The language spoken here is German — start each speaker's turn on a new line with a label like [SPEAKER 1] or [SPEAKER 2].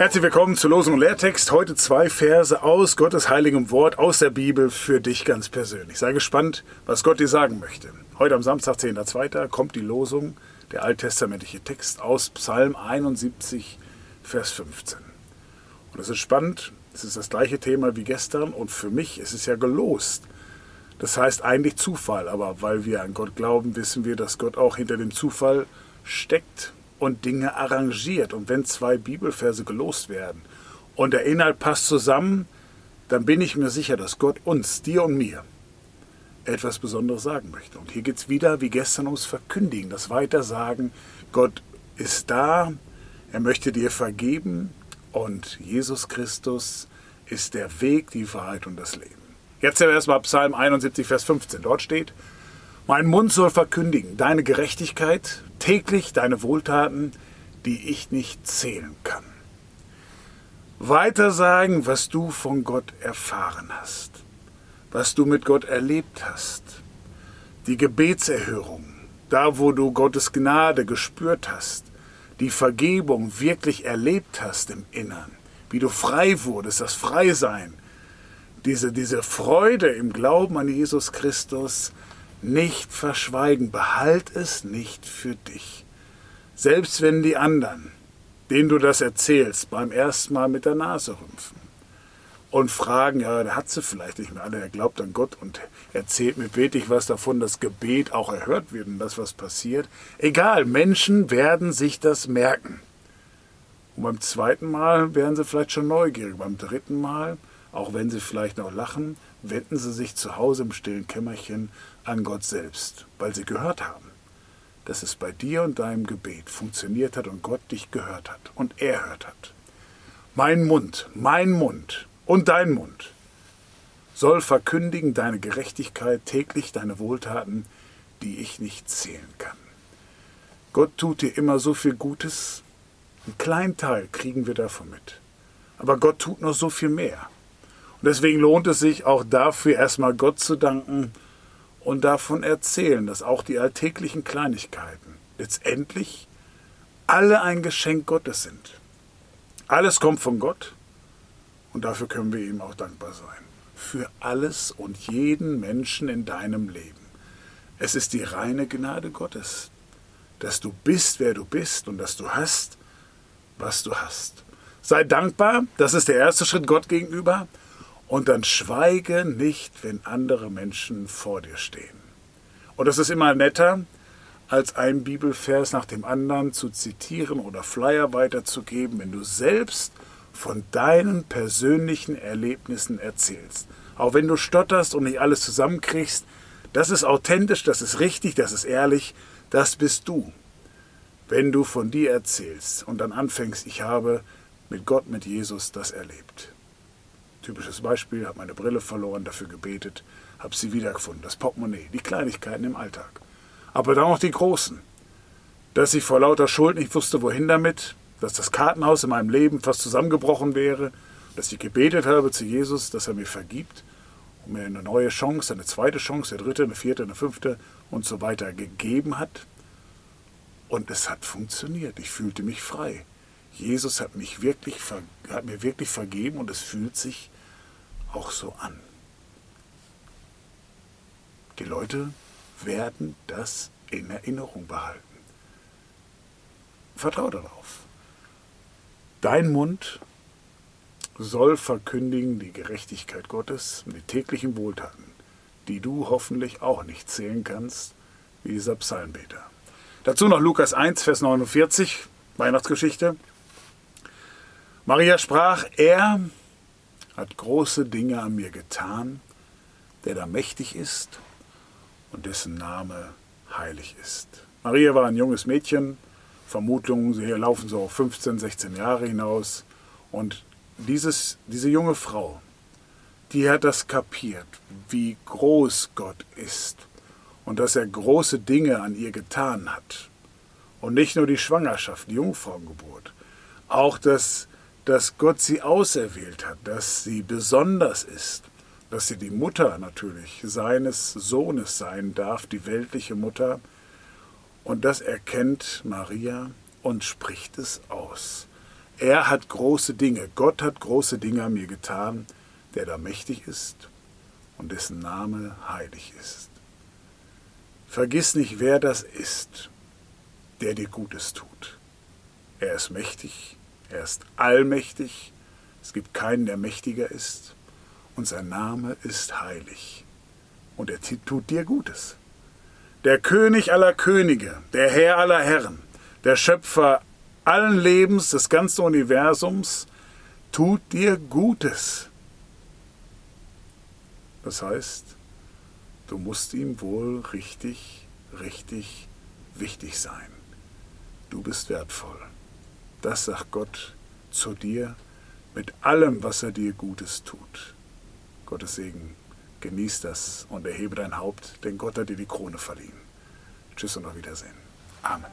[SPEAKER 1] Herzlich willkommen zu Losung und Lehrtext. Heute zwei Verse aus Gottes heiligem Wort, aus der Bibel für dich ganz persönlich. Sei gespannt, was Gott dir sagen möchte. Heute am Samstag, 10.2. kommt die Losung, der alttestamentliche Text aus Psalm 71, Vers 15. Und es ist spannend, es ist das gleiche Thema wie gestern und für mich ist es ja gelost. Das heißt eigentlich Zufall, aber weil wir an Gott glauben, wissen wir, dass Gott auch hinter dem Zufall steckt und Dinge arrangiert. Und wenn zwei Bibelverse gelost werden und der Inhalt passt zusammen, dann bin ich mir sicher, dass Gott uns, dir und mir, etwas Besonderes sagen möchte. Und hier geht es wieder wie gestern ums Verkündigen, das Weitersagen. Gott ist da, er möchte dir vergeben und Jesus Christus ist der Weg, die Wahrheit und das Leben. Jetzt erstmal Psalm 71, Vers 15. Dort steht, mein Mund soll verkündigen deine Gerechtigkeit, täglich deine Wohltaten, die ich nicht zählen kann. Weiter sagen, was du von Gott erfahren hast, was du mit Gott erlebt hast, die Gebetserhörung, da wo du Gottes Gnade gespürt hast, die Vergebung wirklich erlebt hast im Innern, wie du frei wurdest, das Freisein, diese, diese Freude im Glauben an Jesus Christus, nicht verschweigen, behalt es nicht für dich. Selbst wenn die anderen, denen du das erzählst, beim ersten Mal mit der Nase rümpfen und fragen, ja, der hat sie vielleicht nicht mehr alle, er glaubt an Gott und erzählt mir wirklich was davon, dass Gebet auch erhört wird und das, was passiert. Egal, Menschen werden sich das merken. Und beim zweiten Mal werden sie vielleicht schon neugierig, beim dritten Mal, auch wenn sie vielleicht noch lachen, wenden sie sich zu Hause im stillen Kämmerchen an Gott selbst, weil sie gehört haben, dass es bei dir und deinem Gebet funktioniert hat und Gott dich gehört hat und erhört hat. Mein Mund, mein Mund und dein Mund soll verkündigen deine Gerechtigkeit, täglich deine Wohltaten, die ich nicht zählen kann. Gott tut dir immer so viel Gutes, einen kleinen Teil kriegen wir davon mit. Aber Gott tut noch so viel mehr. Deswegen lohnt es sich auch dafür erstmal Gott zu danken und davon erzählen, dass auch die alltäglichen Kleinigkeiten letztendlich alle ein Geschenk Gottes sind. Alles kommt von Gott und dafür können wir ihm auch dankbar sein. Für alles und jeden Menschen in deinem Leben. Es ist die reine Gnade Gottes, dass du bist, wer du bist und dass du hast, was du hast. Sei dankbar, das ist der erste Schritt Gott gegenüber. Und dann schweige nicht, wenn andere Menschen vor dir stehen. Und das ist immer netter, als einen Bibelvers nach dem anderen zu zitieren oder Flyer weiterzugeben, wenn du selbst von deinen persönlichen Erlebnissen erzählst. Auch wenn du stotterst und nicht alles zusammenkriegst, das ist authentisch, das ist richtig, das ist ehrlich, das bist du. Wenn du von dir erzählst und dann anfängst, ich habe mit Gott, mit Jesus das erlebt. Typisches Beispiel, habe meine Brille verloren, dafür gebetet, habe sie wiedergefunden. Das Portemonnaie, die Kleinigkeiten im Alltag. Aber dann auch die großen. Dass ich vor lauter Schuld nicht wusste, wohin damit, dass das Kartenhaus in meinem Leben fast zusammengebrochen wäre, dass ich gebetet habe zu Jesus, dass er mir vergibt und mir eine neue Chance, eine zweite Chance, eine dritte, eine vierte, eine fünfte und so weiter gegeben hat. Und es hat funktioniert. Ich fühlte mich frei. Jesus hat, mich wirklich, hat mir wirklich vergeben und es fühlt sich auch so an. Die Leute werden das in Erinnerung behalten. Vertrau darauf. Dein Mund soll verkündigen die Gerechtigkeit Gottes die täglichen Wohltaten, die du hoffentlich auch nicht zählen kannst, wie dieser Psalmbeter. Dazu noch Lukas 1, Vers 49, Weihnachtsgeschichte. Maria sprach, er hat große Dinge an mir getan, der da mächtig ist und dessen Name heilig ist. Maria war ein junges Mädchen, Vermutungen, sie laufen so auf 15, 16 Jahre hinaus. Und dieses, diese junge Frau, die hat das kapiert, wie groß Gott ist und dass er große Dinge an ihr getan hat. Und nicht nur die Schwangerschaft, die Jungfrauengeburt, auch das dass Gott sie auserwählt hat, dass sie besonders ist, dass sie die Mutter natürlich seines Sohnes sein darf, die weltliche Mutter. Und das erkennt Maria und spricht es aus. Er hat große Dinge, Gott hat große Dinge an mir getan, der da mächtig ist und dessen Name heilig ist. Vergiss nicht, wer das ist, der dir Gutes tut. Er ist mächtig, er ist allmächtig, es gibt keinen, der mächtiger ist, und sein Name ist heilig. Und er tut dir Gutes. Der König aller Könige, der Herr aller Herren, der Schöpfer allen Lebens des ganzen Universums, tut dir Gutes. Das heißt, Du musst ihm wohl richtig, richtig wichtig sein. Du bist wertvoll. Das sagt Gott zu dir mit allem, was er dir Gutes tut. Gottes Segen, genieß das und erhebe dein Haupt, denn Gott hat dir die Krone verliehen. Tschüss und auf Wiedersehen. Amen.